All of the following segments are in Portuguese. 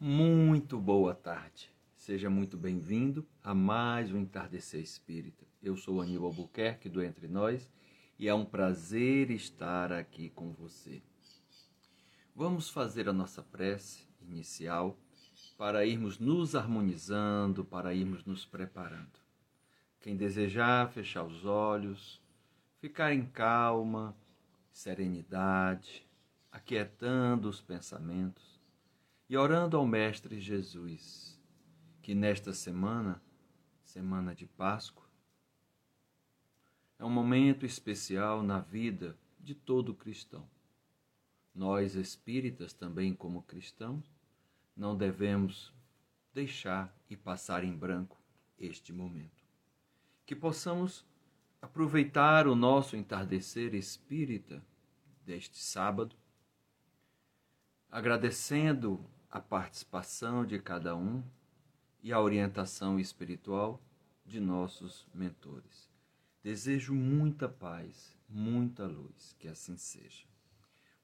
Muito boa tarde. Seja muito bem-vindo a mais um Entardecer Espírita. Eu sou Aníbal Albuquerque do Entre Nós e é um prazer estar aqui com você. Vamos fazer a nossa prece inicial para irmos nos harmonizando, para irmos nos preparando. Quem desejar fechar os olhos, ficar em calma, serenidade, aquietando os pensamentos e orando ao Mestre Jesus, que nesta semana, semana de Páscoa, é um momento especial na vida de todo cristão. Nós espíritas, também como cristãos, não devemos deixar e passar em branco este momento. Que possamos aproveitar o nosso entardecer espírita deste sábado, agradecendo a participação de cada um e a orientação espiritual de nossos mentores. Desejo muita paz, muita luz, que assim seja.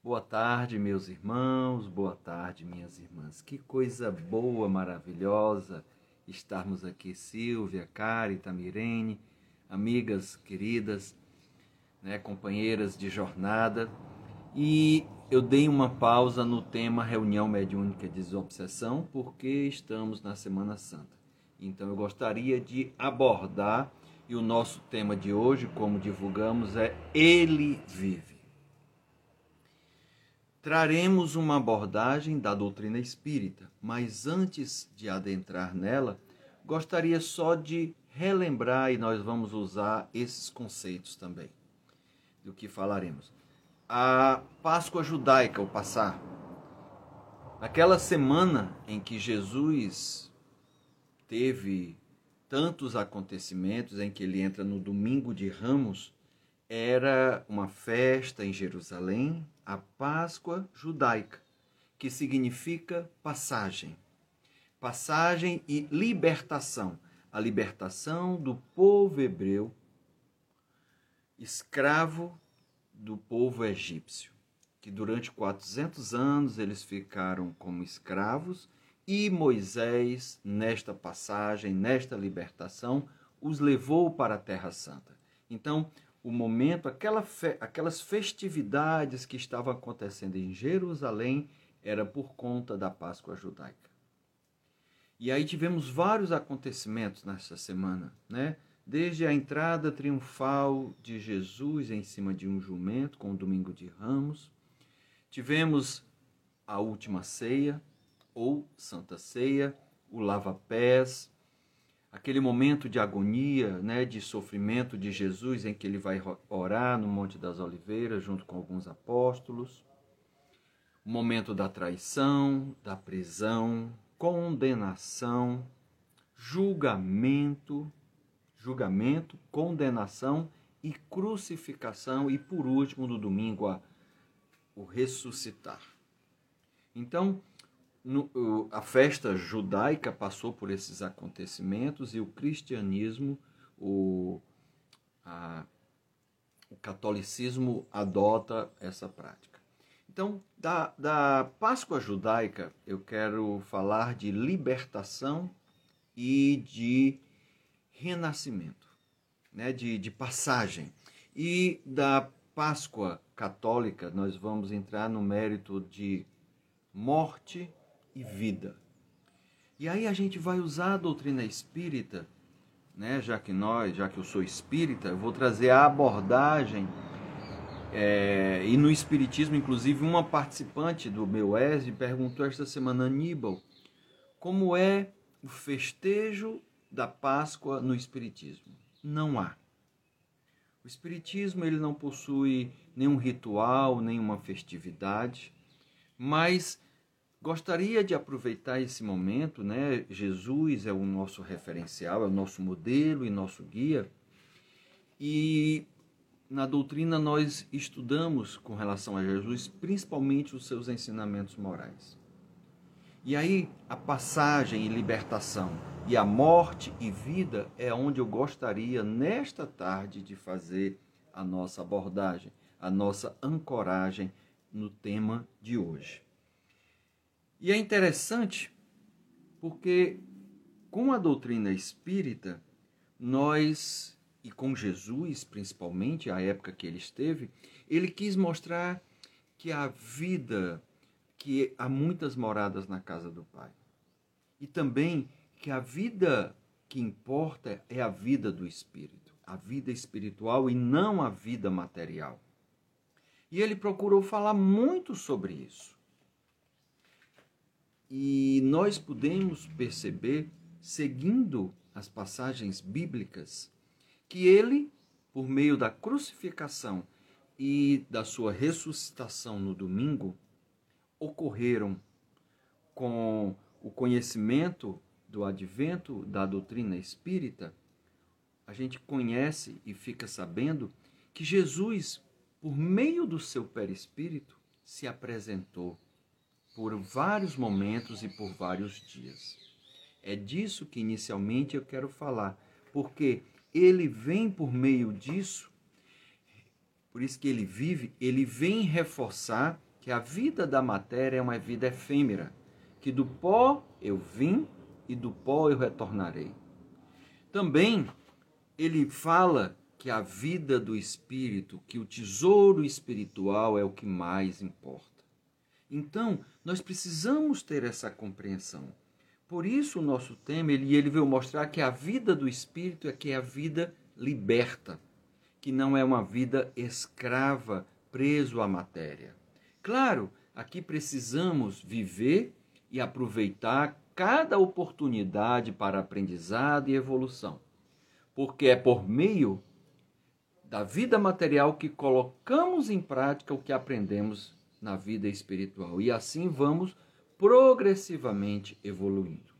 Boa tarde, meus irmãos, boa tarde, minhas irmãs. Que coisa boa, maravilhosa estarmos aqui, Silvia, Cari, Tamirene, amigas queridas, né, companheiras de jornada. E eu dei uma pausa no tema reunião mediúnica de desobsessão porque estamos na Semana Santa. Então eu gostaria de abordar e o nosso tema de hoje, como divulgamos, é Ele vive. Traremos uma abordagem da doutrina espírita, mas antes de adentrar nela, gostaria só de relembrar e nós vamos usar esses conceitos também do que falaremos a Páscoa judaica, o passar. Naquela semana em que Jesus teve tantos acontecimentos, em que ele entra no domingo de Ramos, era uma festa em Jerusalém, a Páscoa judaica, que significa passagem. Passagem e libertação. A libertação do povo hebreu, escravo do povo egípcio, que durante 400 anos eles ficaram como escravos e Moisés, nesta passagem, nesta libertação, os levou para a Terra Santa. Então, o momento, aquela fe, aquelas festividades que estavam acontecendo em Jerusalém, era por conta da Páscoa judaica. E aí tivemos vários acontecimentos nessa semana, né? Desde a entrada triunfal de Jesus em cima de um jumento, com o Domingo de Ramos. Tivemos a última ceia, ou Santa Ceia, o lava-pés, aquele momento de agonia, né, de sofrimento de Jesus, em que ele vai orar no Monte das Oliveiras, junto com alguns apóstolos. O momento da traição, da prisão, condenação, julgamento, julgamento, condenação e crucificação e por último no domingo a, o ressuscitar. Então, no, a festa judaica passou por esses acontecimentos e o cristianismo, o, a, o catolicismo adota essa prática. Então, da, da Páscoa judaica, eu quero falar de libertação e de renascimento, né, de, de passagem. E da Páscoa católica, nós vamos entrar no mérito de morte e vida. E aí a gente vai usar a doutrina espírita, né, já que nós, já que eu sou espírita, eu vou trazer a abordagem. É, e no Espiritismo, inclusive, uma participante do meu ESE perguntou esta semana, Aníbal, como é o festejo da Páscoa no Espiritismo? Não há. O Espiritismo ele não possui nenhum ritual, nenhuma festividade, mas gostaria de aproveitar esse momento, né? Jesus é o nosso referencial, é o nosso modelo e nosso guia. E na doutrina nós estudamos com relação a Jesus, principalmente os seus ensinamentos morais. E aí a passagem e libertação e a morte e vida é onde eu gostaria nesta tarde de fazer a nossa abordagem, a nossa ancoragem no tema de hoje. E é interessante Porque com a doutrina espírita, nós, e com Jesus principalmente, a época que ele esteve, ele quis mostrar que a vida, que há muitas moradas na casa do Pai. E também que a vida que importa é a vida do espírito, a vida espiritual e não a vida material. E ele procurou falar muito sobre isso. E nós podemos perceber, seguindo as passagens bíblicas, que ele, por meio da crucificação e da sua ressuscitação no domingo, ocorreram com o conhecimento do advento da doutrina espírita, a gente conhece e fica sabendo que Jesus, por meio do seu perispírito, se apresentou por vários momentos e por vários dias. É disso que inicialmente eu quero falar, porque ele vem por meio disso, por isso que ele vive, ele vem reforçar que a vida da matéria é uma vida efêmera, que do pó eu vim e do pó eu retornarei. Também ele fala que a vida do espírito, que o tesouro espiritual é o que mais importa. Então, nós precisamos ter essa compreensão. Por isso, o nosso tema, ele, ele veio mostrar que a vida do espírito é que é a vida liberta, que não é uma vida escrava, preso à matéria. Claro, aqui precisamos viver e aproveitar cada oportunidade para aprendizado e evolução, porque é por meio da vida material que colocamos em prática o que aprendemos na vida espiritual e assim vamos progressivamente evoluindo.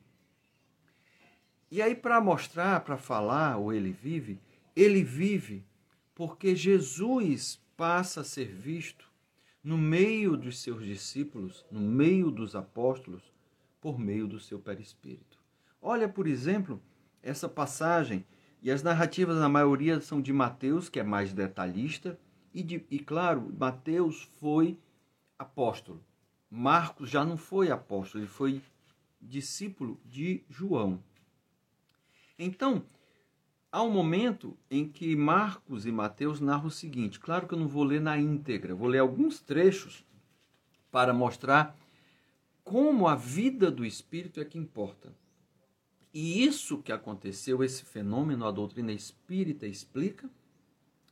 E aí, para mostrar, para falar, o ele vive, ele vive porque Jesus passa a ser visto no meio dos seus discípulos, no meio dos apóstolos, por meio do seu perispírito. Olha, por exemplo, essa passagem, e as narrativas, na maioria, são de Mateus, que é mais detalhista, e, de, e claro, Mateus foi apóstolo. Marcos já não foi apóstolo, ele foi discípulo de João. Então, há um momento em que Marcos e Mateus narram o seguinte: claro que eu não vou ler na íntegra, vou ler alguns trechos para mostrar como a vida do espírito é que importa. E isso que aconteceu, esse fenômeno, a doutrina espírita explica,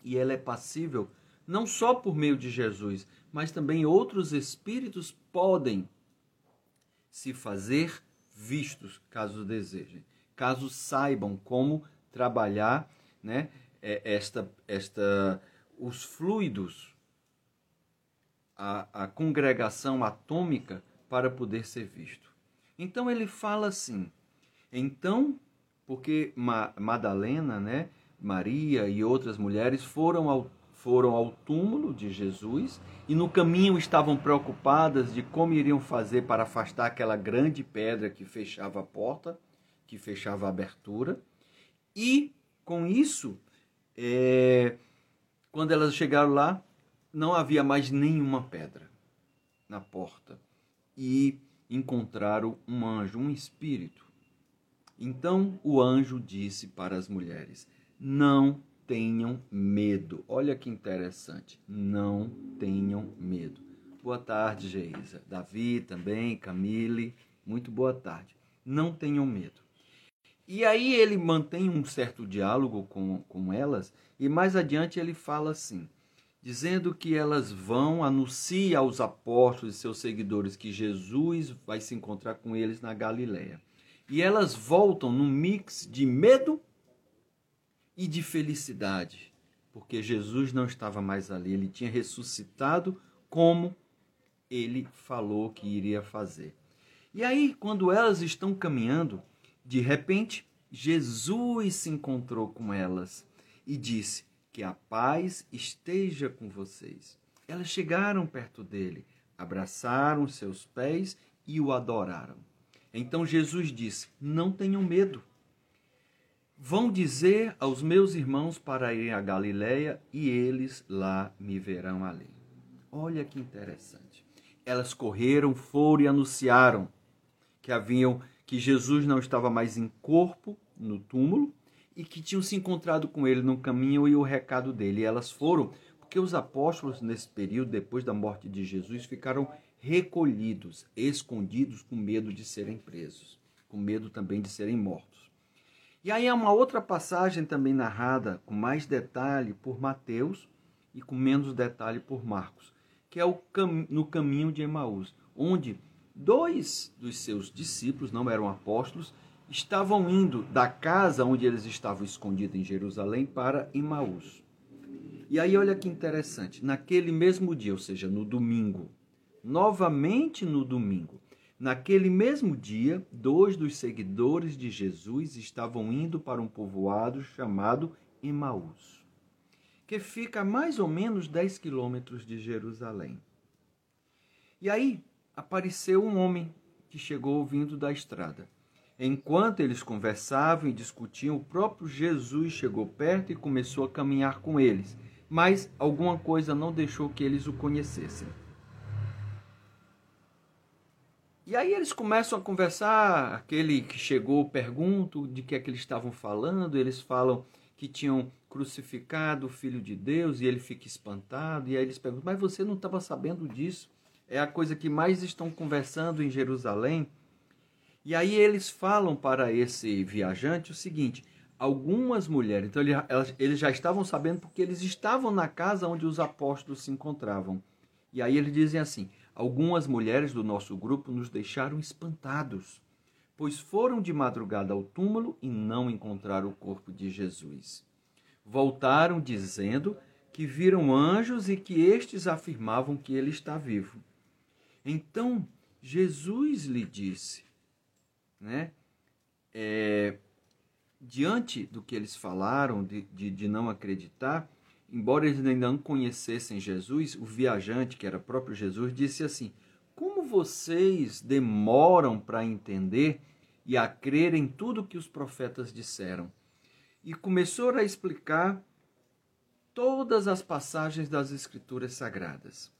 e ela é passível não só por meio de Jesus, mas também outros espíritos podem se fazer vistos, caso desejem, caso saibam como trabalhar, né, é, esta, esta, os fluidos, a, a congregação atômica para poder ser visto. Então ele fala assim, então, porque Madalena, né, Maria e outras mulheres foram ao foram ao túmulo de Jesus e no caminho estavam preocupadas de como iriam fazer para afastar aquela grande pedra que fechava a porta, que fechava a abertura. E com isso, é, quando elas chegaram lá, não havia mais nenhuma pedra na porta e encontraram um anjo, um espírito. Então o anjo disse para as mulheres: Não tenham medo. Olha que interessante. Não tenham medo. Boa tarde, Geisa. Davi também, Camille. Muito boa tarde. Não tenham medo. E aí ele mantém um certo diálogo com, com elas, e mais adiante ele fala assim, dizendo que elas vão anunciar aos apóstolos e seus seguidores que Jesus vai se encontrar com eles na Galileia. E elas voltam num mix de medo e de felicidade, porque Jesus não estava mais ali, ele tinha ressuscitado como ele falou que iria fazer. E aí, quando elas estão caminhando, de repente, Jesus se encontrou com elas e disse: Que a paz esteja com vocês. Elas chegaram perto dele, abraçaram seus pés e o adoraram. Então Jesus disse: Não tenham medo. Vão dizer aos meus irmãos para irem a Galiléia e eles lá me verão ali. Olha que interessante. Elas correram, foram e anunciaram que haviam que Jesus não estava mais em corpo no túmulo e que tinham se encontrado com ele no caminho e o recado dele. E elas foram porque os apóstolos, nesse período, depois da morte de Jesus, ficaram recolhidos, escondidos, com medo de serem presos, com medo também de serem mortos. E aí há uma outra passagem também narrada com mais detalhe por Mateus e com menos detalhe por Marcos, que é o cam no caminho de Emaús, onde dois dos seus discípulos, não eram apóstolos, estavam indo da casa onde eles estavam escondidos em Jerusalém para Emaús. E aí olha que interessante, naquele mesmo dia, ou seja, no domingo, novamente no domingo, naquele mesmo dia, dois dos seguidores de Jesus estavam indo para um povoado chamado Emaús, que fica a mais ou menos 10 quilômetros de Jerusalém. E aí apareceu um homem que chegou vindo da estrada. Enquanto eles conversavam e discutiam, o próprio Jesus chegou perto e começou a caminhar com eles, mas alguma coisa não deixou que eles o conhecessem. E aí eles começam a conversar, aquele que chegou pergunta de que é que eles estavam falando, eles falam que tinham crucificado o Filho de Deus e ele fica espantado, e aí eles perguntam, mas você não estava sabendo disso? É a coisa que mais estão conversando em Jerusalém. E aí eles falam para esse viajante o seguinte: algumas mulheres, então eles, já estavam sabendo porque eles estavam na casa onde os apóstolos se encontravam. E aí eles dizem assim: algumas mulheres do nosso grupo nos deixaram espantados, pois foram de madrugada ao túmulo e não encontraram o corpo de Jesus. Voltaram dizendo que viram anjos e que estes afirmavam que ele está vivo. Então Jesus lhe disse, né? É, diante do que eles falaram, de, de, de, não acreditar, embora eles ainda não conhecessem Jesus, o viajante, que era próprio Jesus, disse assim: Como vocês demoram para entender e a crer em tudo que os profetas disseram? E começou a explicar todas as passagens das Escrituras Sagradas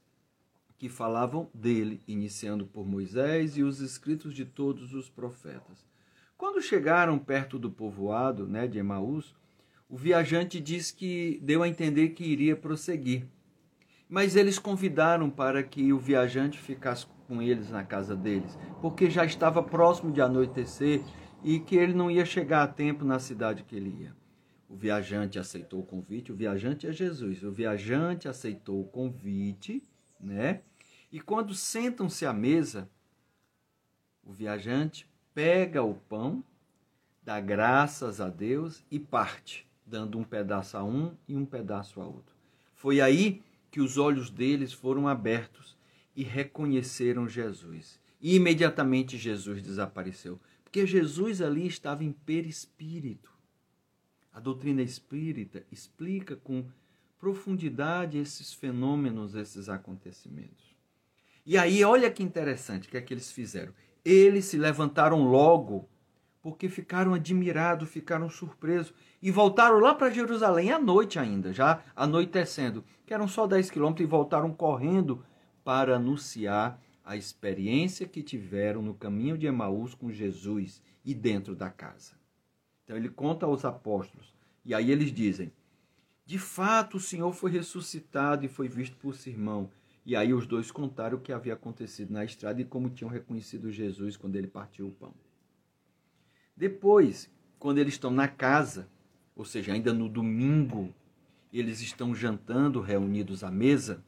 que falavam dele, iniciando por Moisés e os escritos de todos os profetas. Quando chegaram perto do povoado né, de Emaús, o viajante diz que deu a entender que iria prosseguir. Mas eles convidaram para que o viajante ficasse com eles na casa deles, porque já estava próximo de anoitecer e que ele não ia chegar a tempo na cidade que ele ia. O viajante aceitou o convite, o viajante é Jesus. O viajante aceitou o convite né? E quando sentam-se à mesa, o viajante pega o pão, dá graças a Deus e parte, dando um pedaço a um e um pedaço a outro. Foi aí que os olhos deles foram abertos e reconheceram Jesus. E imediatamente Jesus desapareceu, porque Jesus ali estava em perispírito. A doutrina espírita explica com profundidade esses fenômenos, esses acontecimentos. E aí, olha que interessante o que é que eles fizeram. Eles se levantaram logo, porque ficaram admirados, ficaram surpresos, e voltaram lá para Jerusalém à noite ainda, já anoitecendo, que eram só 10 quilômetros, e voltaram correndo para anunciar a experiência que tiveram no caminho de Emaús com Jesus e dentro da casa. Então ele conta aos apóstolos, e aí eles dizem: de fato, o Senhor foi ressuscitado e foi visto por seu irmão. E aí os dois contaram o que havia acontecido na estrada e como tinham reconhecido Jesus quando ele partiu o pão. Depois, quando eles estão na casa, ou seja, ainda no domingo, eles estão jantando reunidos à mesa,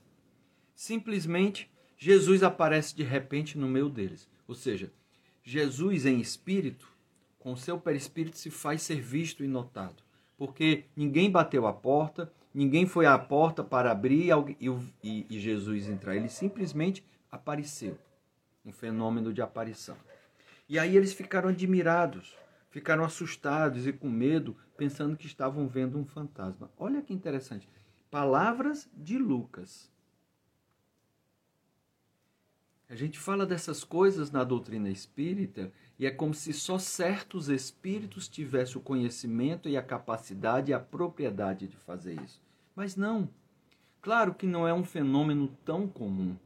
simplesmente Jesus aparece de repente no meio deles. Ou seja, Jesus em espírito, com seu perispírito, se faz ser visto e notado porque ninguém bateu a porta, ninguém foi à porta para abrir e, Jesus entrar. Ele simplesmente apareceu. Um fenômeno de aparição. E aí eles ficaram admirados, ficaram assustados e com medo, pensando que estavam vendo um fantasma. Olha que interessante. Palavras de Lucas. A gente fala dessas coisas na doutrina espírita e é como se só certos espíritos tivessem o conhecimento e a capacidade e a propriedade de fazer isso. Mas não. Claro que não é um fenômeno tão comum.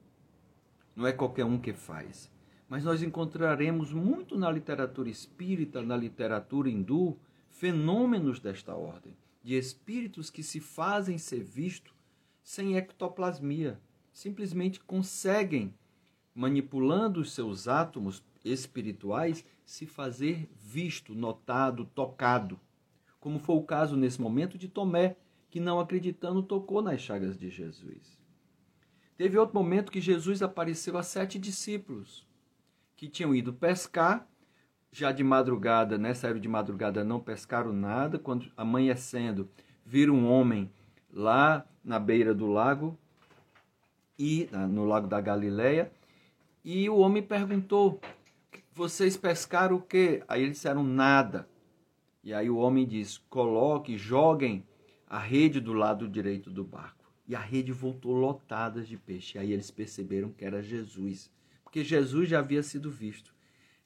Não é qualquer um que faz. Mas nós encontraremos muito na literatura espírita, na literatura hindu, fenômenos desta ordem, de espíritos que se fazem ser vistos sem ectoplasmia, simplesmente conseguem, manipulando os seus átomos espirituais, se fazer visto, notado, tocado, como foi o caso nesse momento de Tomé, que não acreditando tocou nas chagas de Jesus. Teve outro momento que Jesus apareceu a sete discípulos que tinham ido pescar, já de madrugada, né? Saíram de madrugada, não pescaram nada. Quando amanhecendo, viram um homem lá na beira do lago, e no lago da Galileia, e o homem perguntou: Vocês pescaram o quê? Aí eles disseram: Nada. E aí o homem diz: Coloque, joguem a rede do lado direito do barco. E a rede voltou lotada de peixe. Aí eles perceberam que era Jesus, porque Jesus já havia sido visto.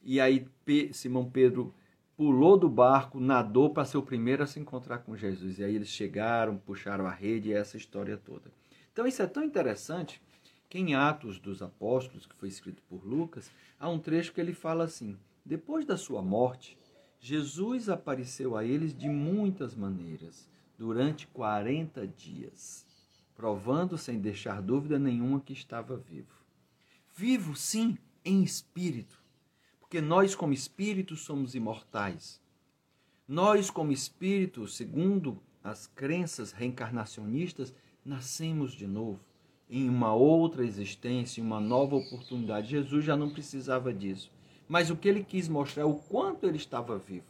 E aí Simão Pedro pulou do barco, nadou para ser o primeiro a se encontrar com Jesus. E aí eles chegaram, puxaram a rede e essa história toda. Então isso é tão interessante que em Atos dos Apóstolos, que foi escrito por Lucas, há um trecho que ele fala assim: Depois da sua morte, Jesus apareceu a eles de muitas maneiras, durante 40 dias, provando sem deixar dúvida nenhuma que estava vivo. Vivo, sim, em espírito, porque nós, como espíritos, somos imortais. Nós, como espíritos, segundo as crenças reencarnacionistas, nascemos de novo, em uma outra existência, em uma nova oportunidade. Jesus já não precisava disso. Mas o que ele quis mostrar é o quanto ele estava vivo.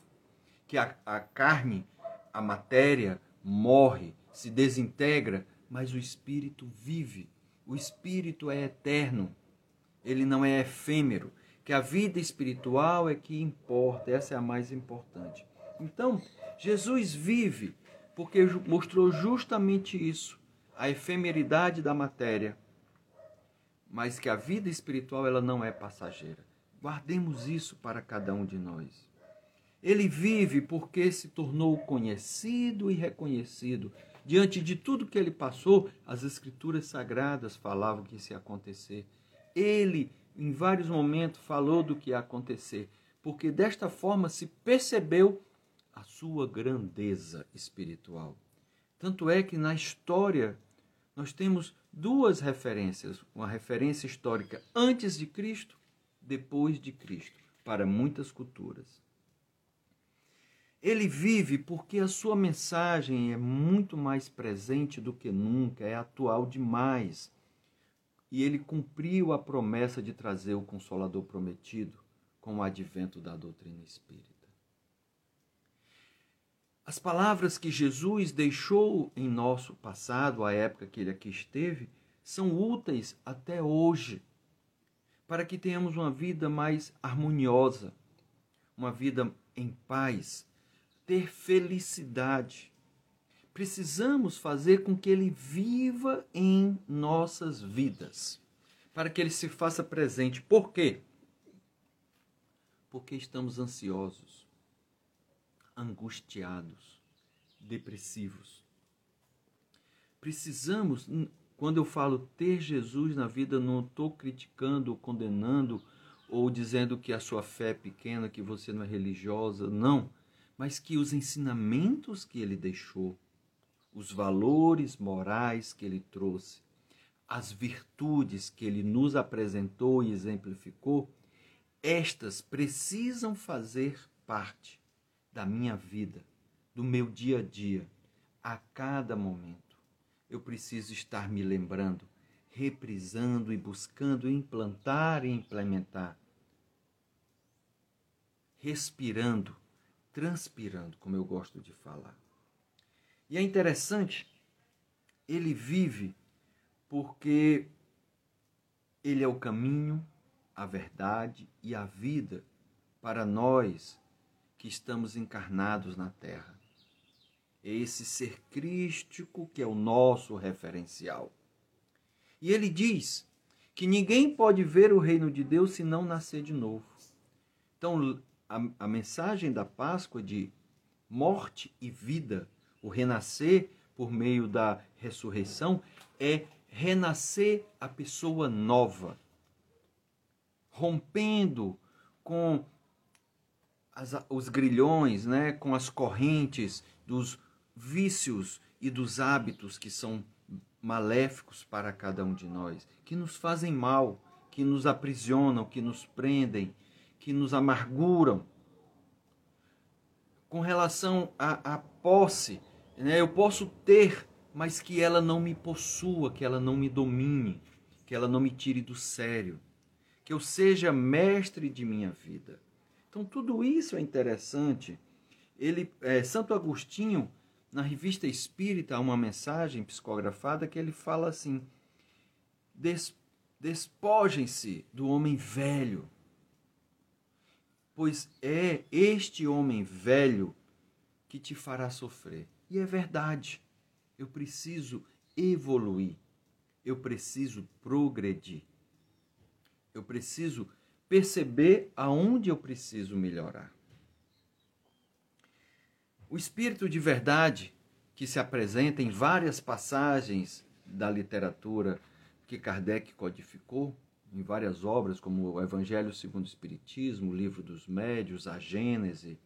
Que a, a carne, a matéria, morre, se desintegra, mas o espírito vive. O espírito é eterno. Ele não é efêmero. Que a vida espiritual é que importa, essa é a mais importante. Então, Jesus vive porque mostrou justamente isso, a efemeridade da matéria, mas que a vida espiritual ela não é passageira. Guardemos isso para cada um de nós. Ele vive porque se tornou conhecido e reconhecido. Diante de tudo que ele passou, as escrituras sagradas falavam que isso ia acontecer. Ele, em vários momentos, falou do que ia acontecer, porque desta forma se percebeu a sua grandeza espiritual. Tanto é que na história nós temos duas referências: uma referência histórica antes de Cristo, depois de Cristo, para muitas culturas. Ele vive porque a sua mensagem é muito mais presente do que nunca, é atual demais. E ele cumpriu a promessa de trazer o Consolador prometido com o advento da doutrina espírita. As palavras que Jesus deixou em nosso passado, a época que ele aqui esteve, são úteis até hoje, para que tenhamos uma vida mais harmoniosa, uma vida em paz, ter felicidade. Precisamos fazer com que ele viva em nossas vidas, para que ele se faça presente. Por quê? Porque estamos ansiosos, angustiados, depressivos. Precisamos, quando eu falo ter Jesus na vida, não estou criticando condenando ou dizendo que a sua fé é pequena, que você não é religiosa. Não mas que os ensinamentos que ele deixou, os valores morais que ele trouxe, as virtudes que ele nos apresentou e exemplificou, estas precisam fazer parte da minha vida, do meu dia a dia, a cada momento. Eu preciso estar me lembrando, reprisando e buscando implantar e implementar, respirando transpirando, como eu gosto de falar. E é interessante, ele vive porque ele é o caminho, a verdade e a vida para nós que estamos encarnados na terra. Esse ser crístico que é o nosso referencial. E ele diz que ninguém pode ver o reino de Deus se não nascer de novo. Então, a, a mensagem da Páscoa de morte e vida, o renascer por meio da ressurreição, é renascer a pessoa nova. rompendo com as, os grilhões, né, com as correntes dos vícios e dos hábitos que são maléficos para cada um de nós, que nos fazem mal, que nos aprisionam, que nos prendem, que nos amarguram. Com relação à, à posse, né, eu posso ter, mas que ela não me possua, que ela não me domine, que ela não me tire do sério, que eu seja mestre de minha vida. Então tudo isso é interessante. Ele, é, Santo Agostinho, na revista Espírita, há uma mensagem psicografada que ele fala assim: Des, despojem-se do homem velho, pois é este homem velho que te fará sofrer. E é verdade. Eu preciso evoluir. Eu preciso progredir. Eu preciso perceber aonde eu preciso melhorar. O espírito de verdade que se apresenta em várias passagens da literatura que Kardec codificou, em várias obras, como o Evangelho segundo o Espiritismo, o Livro dos Médios, a Gênese,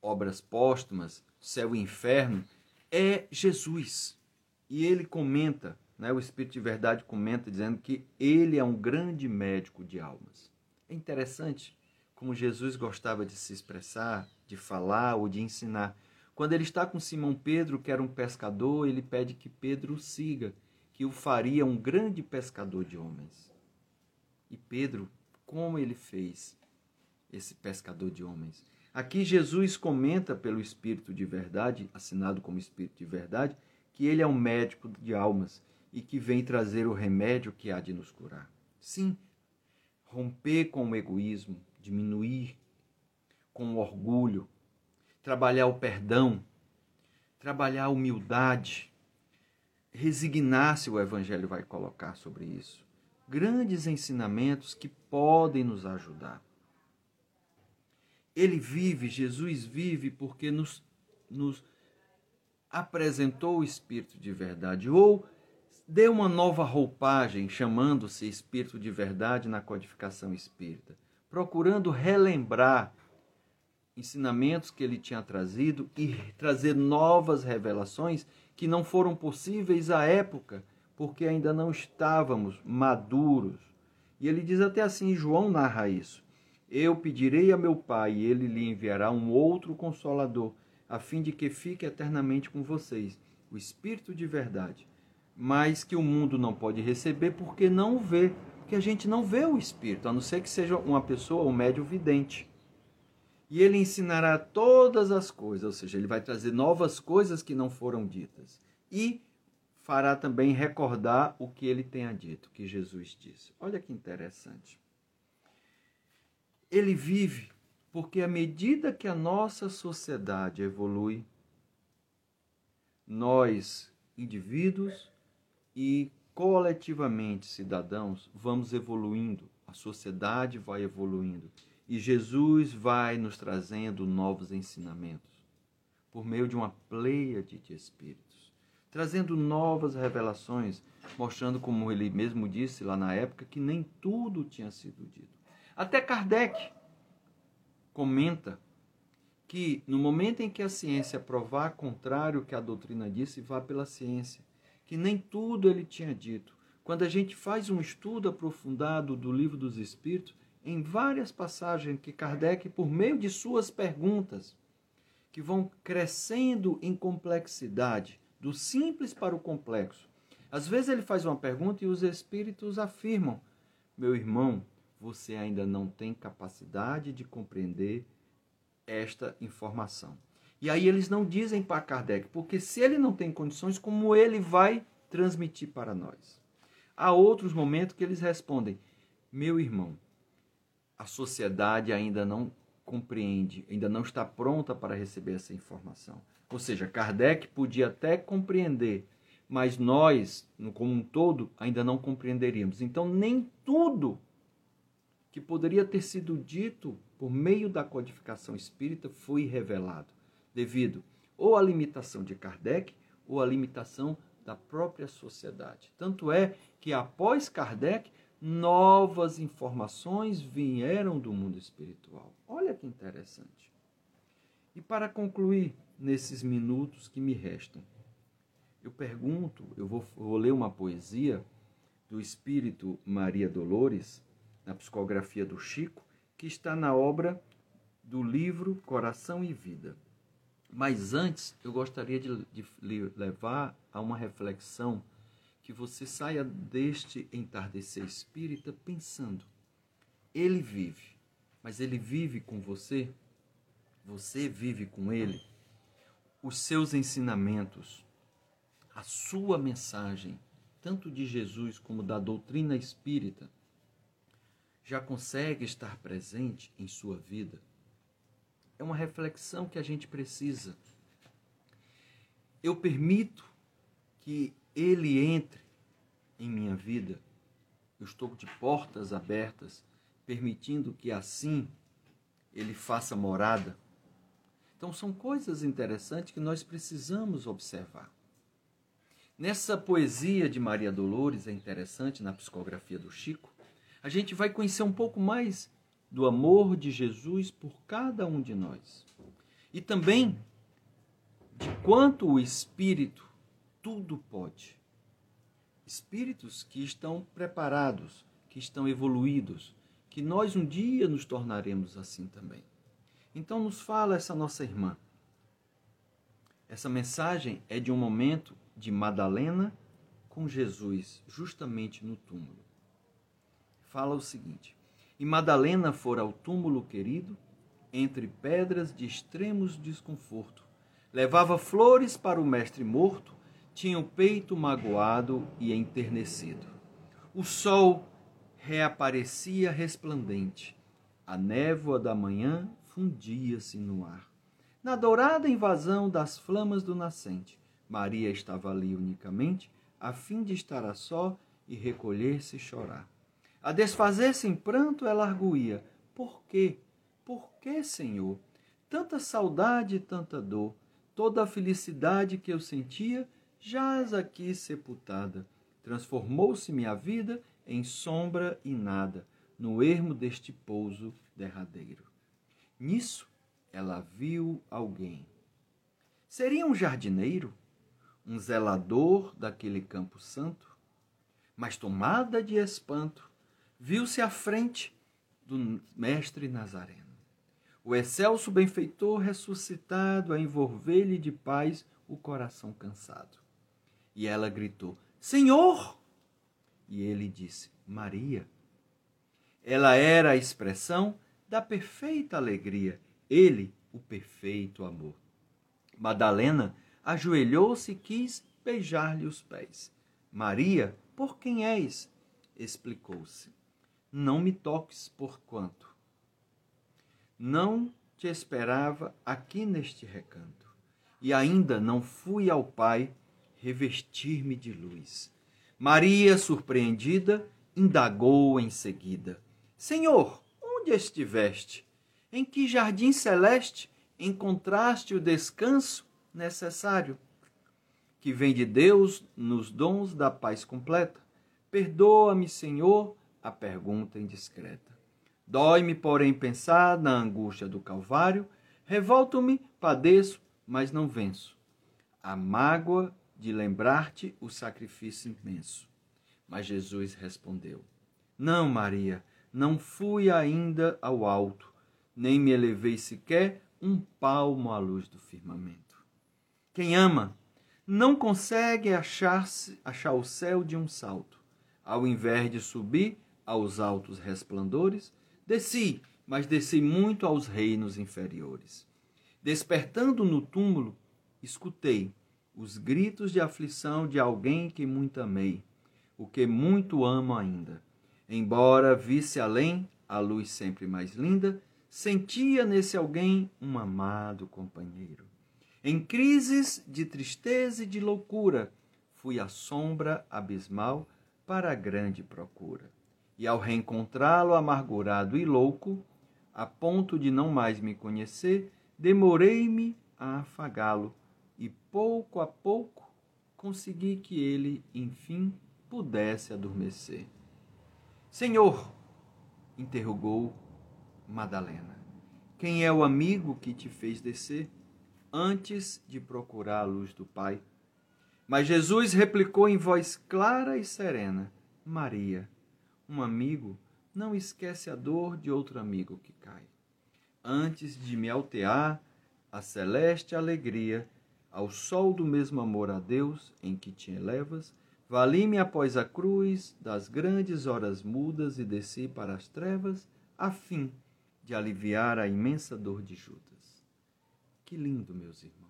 obras póstumas, Céu e Inferno, é Jesus. E ele comenta né, o Espírito de Verdade comenta dizendo que ele é um grande médico de almas. É interessante como Jesus gostava de se expressar, de falar ou de ensinar. Quando ele está com Simão Pedro, que era um pescador, ele pede que Pedro o siga, que o faria um grande pescador de homens. E Pedro, como ele fez esse pescador de homens? Aqui Jesus comenta pelo Espírito de Verdade, assinado como Espírito de Verdade, que ele é um médico de almas e que vem trazer o remédio que há de nos curar. Sim, romper com o egoísmo, diminuir com o orgulho, trabalhar o perdão, trabalhar a humildade, resignar-se, o Evangelho vai colocar sobre isso. Grandes ensinamentos que podem nos ajudar. Ele vive, Jesus vive, porque nos, nos apresentou o Espírito de verdade, ou dê uma nova roupagem, chamando-se Espírito de Verdade na codificação espírita, procurando relembrar ensinamentos que ele tinha trazido e trazer novas revelações que não foram possíveis à época, porque ainda não estávamos maduros. E ele diz até assim, João narra isso: Eu pedirei a meu Pai, e ele lhe enviará um outro consolador, a fim de que fique eternamente com vocês, o Espírito de verdade mas que o mundo não pode receber porque não vê, porque a gente não vê o Espírito, a não ser que seja uma pessoa, um médio vidente. E ele ensinará todas as coisas, ou seja, ele vai trazer novas coisas que não foram ditas. E fará também recordar o que ele tenha dito, que Jesus disse. Olha que interessante. Ele vive porque à medida que a nossa sociedade evolui, nós, indivíduos, e coletivamente, cidadãos, vamos evoluindo, a sociedade vai evoluindo. E Jesus vai nos trazendo novos ensinamentos por meio de uma pleiade de espíritos, trazendo novas revelações, mostrando, como ele mesmo disse lá na época, que nem tudo tinha sido dito. Até Kardec comenta que no momento em que a ciência provar contrário que a doutrina disse, vá pela ciência que nem tudo ele tinha dito. Quando a gente faz um estudo aprofundado do Livro dos Espíritos, em várias passagens que Kardec, por meio de suas perguntas, que vão crescendo em complexidade, do simples para o complexo. Às vezes ele faz uma pergunta e os espíritos afirmam: Meu irmão, você ainda não tem capacidade de compreender esta informação. E aí eles não dizem para Kardec, porque se ele não tem condições, como ele vai transmitir para nós? Há outros momentos que eles respondem: Meu irmão, a sociedade ainda não compreende, ainda não está pronta para receber essa informação. Ou seja, Kardec podia até compreender, mas nós, como um todo, ainda não compreenderíamos. Então, nem tudo que poderia ter sido dito por meio da codificação espírita foi revelado devido ou à limitação de Kardec ou à limitação da própria sociedade. Tanto é que após Kardec novas informações vieram do mundo espiritual. Olha que interessante. E para concluir, nesses minutos que me restam, eu pergunto, eu vou, vou ler uma poesia do espírito Maria Dolores, na psicografia do Chico, que está na obra do livro Coração e Vida. Mas antes, eu gostaria de, de levar a uma reflexão que você saia deste entardecer espírita pensando: ele vive, mas ele vive com você, você vive com ele. Os seus ensinamentos, a sua mensagem, tanto de Jesus como da doutrina espírita, já consegue estar presente em sua vida? É uma reflexão que a gente precisa. Eu permito que ele entre em minha vida. Eu estou de portas abertas, permitindo que assim ele faça morada. Então são coisas interessantes que nós precisamos observar. Nessa poesia de Maria Dolores, é interessante, na psicografia do Chico, a gente vai conhecer um pouco mais do amor de Jesus por cada um de nós. E também de quanto o Espírito tudo pode. Espíritos que estão preparados, que estão evoluídos, que nós um dia nos tornaremos assim também. Então, nos fala essa nossa irmã. Essa mensagem é de um momento de Madalena com Jesus, justamente no túmulo. Fala o seguinte: E Madalena fora ao túmulo querido, entre pedras de extremos desconforto. Levava flores para o mestre morto, tinha o peito magoado e enternecido. O sol reaparecia resplandente. A névoa da manhã fundia-se no ar. Na dourada invasão das flamas do nascente, Maria estava ali unicamente, a fim de estar a só e recolher-se e chorar. A desfazer-se em pranto, ela arguía: Por quê? Por que, Senhor? Tanta saudade e tanta dor, toda a felicidade que eu sentia, jaz aqui sepultada. Transformou-se minha vida em sombra e nada, no ermo deste pouso derradeiro. Nisso, ela viu alguém. Seria um jardineiro? um zelador daquele campo santo, mas tomada de espanto, viu-se à frente do mestre Nazareno. O excelso benfeitor ressuscitado a envolver-lhe de paz o coração cansado. E ela gritou: Senhor! E ele disse: Maria. Ela era a expressão da perfeita alegria, ele, o perfeito amor. Madalena ajoelhou-se e quis beijar-lhe os pés. Maria, por quem és? Explicou-se. Não me toques por quanto. Não te esperava aqui neste recanto, e ainda não fui ao Pai revestir-me de luz. Maria, surpreendida, indagou em seguida: Senhor, onde estiveste? Em que jardim celeste encontraste o descanso necessário, que vem de Deus nos dons da paz completa. Perdoa-me, Senhor, a pergunta indiscreta. Dói-me, porém, pensar na angústia do Calvário. Revolto-me, padeço, mas não venço. A mágoa de lembrar-te o sacrifício imenso. Mas Jesus respondeu: Não, Maria, não fui ainda ao alto, nem me elevei sequer um palmo à luz do firmamento. Quem ama não consegue achar, achar o céu de um salto. Ao invés de subir aos altos resplandores, desci, mas desci muito aos reinos inferiores. Despertando no túmulo, escutei os gritos de aflição de alguém que muito amei, o que muito amo ainda. Embora visse além a luz sempre mais linda, sentia nesse alguém um amado companheiro. Em crises de tristeza e de loucura, fui a sombra abismal para a grande procura. E ao reencontrá-lo amargurado e louco, a ponto de não mais me conhecer, demorei-me a afagá-lo e pouco a pouco consegui que ele, enfim, pudesse adormecer. Senhor, interrogou Madalena, quem é o amigo que te fez descer antes de procurar a luz do Pai? Mas Jesus replicou em voz clara e serena: Maria, um amigo não esquece a dor de outro amigo que cai. Antes de me altear a celeste alegria, ao sol do mesmo amor a Deus em que te elevas, vali-me após a cruz das grandes horas mudas e desci para as trevas, a fim de aliviar a imensa dor de Judas. Que lindo, meus irmãos.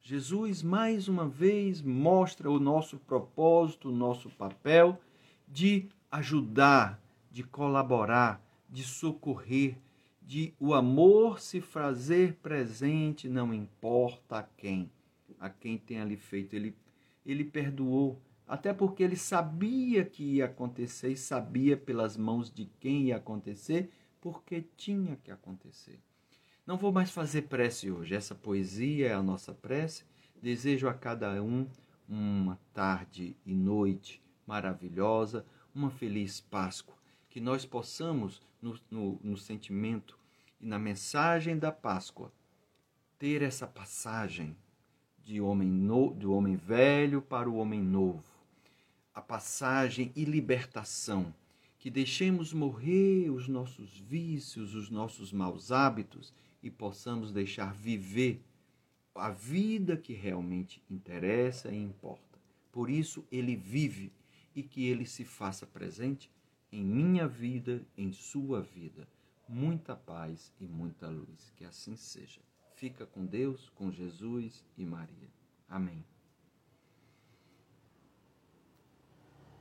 Jesus mais uma vez mostra o nosso propósito, o nosso papel de ajudar de colaborar, de socorrer, de o amor se fazer presente, não importa a quem, a quem tem ali feito. Ele, ele perdoou, até porque ele sabia que ia acontecer e sabia pelas mãos de quem ia acontecer, porque tinha que acontecer. Não vou mais fazer prece hoje, essa poesia é a nossa prece. Desejo a cada um uma tarde e noite maravilhosa, uma feliz Páscoa. Que nós possamos, no, no, no sentimento e na mensagem da Páscoa, ter essa passagem de homem no, do homem velho para o homem novo, a passagem e libertação, que deixemos morrer os nossos vícios, os nossos maus hábitos e possamos deixar viver a vida que realmente interessa e importa. Por isso ele vive e que ele se faça presente em minha vida, em sua vida. Muita paz e muita luz. Que assim seja. Fica com Deus, com Jesus e Maria. Amém.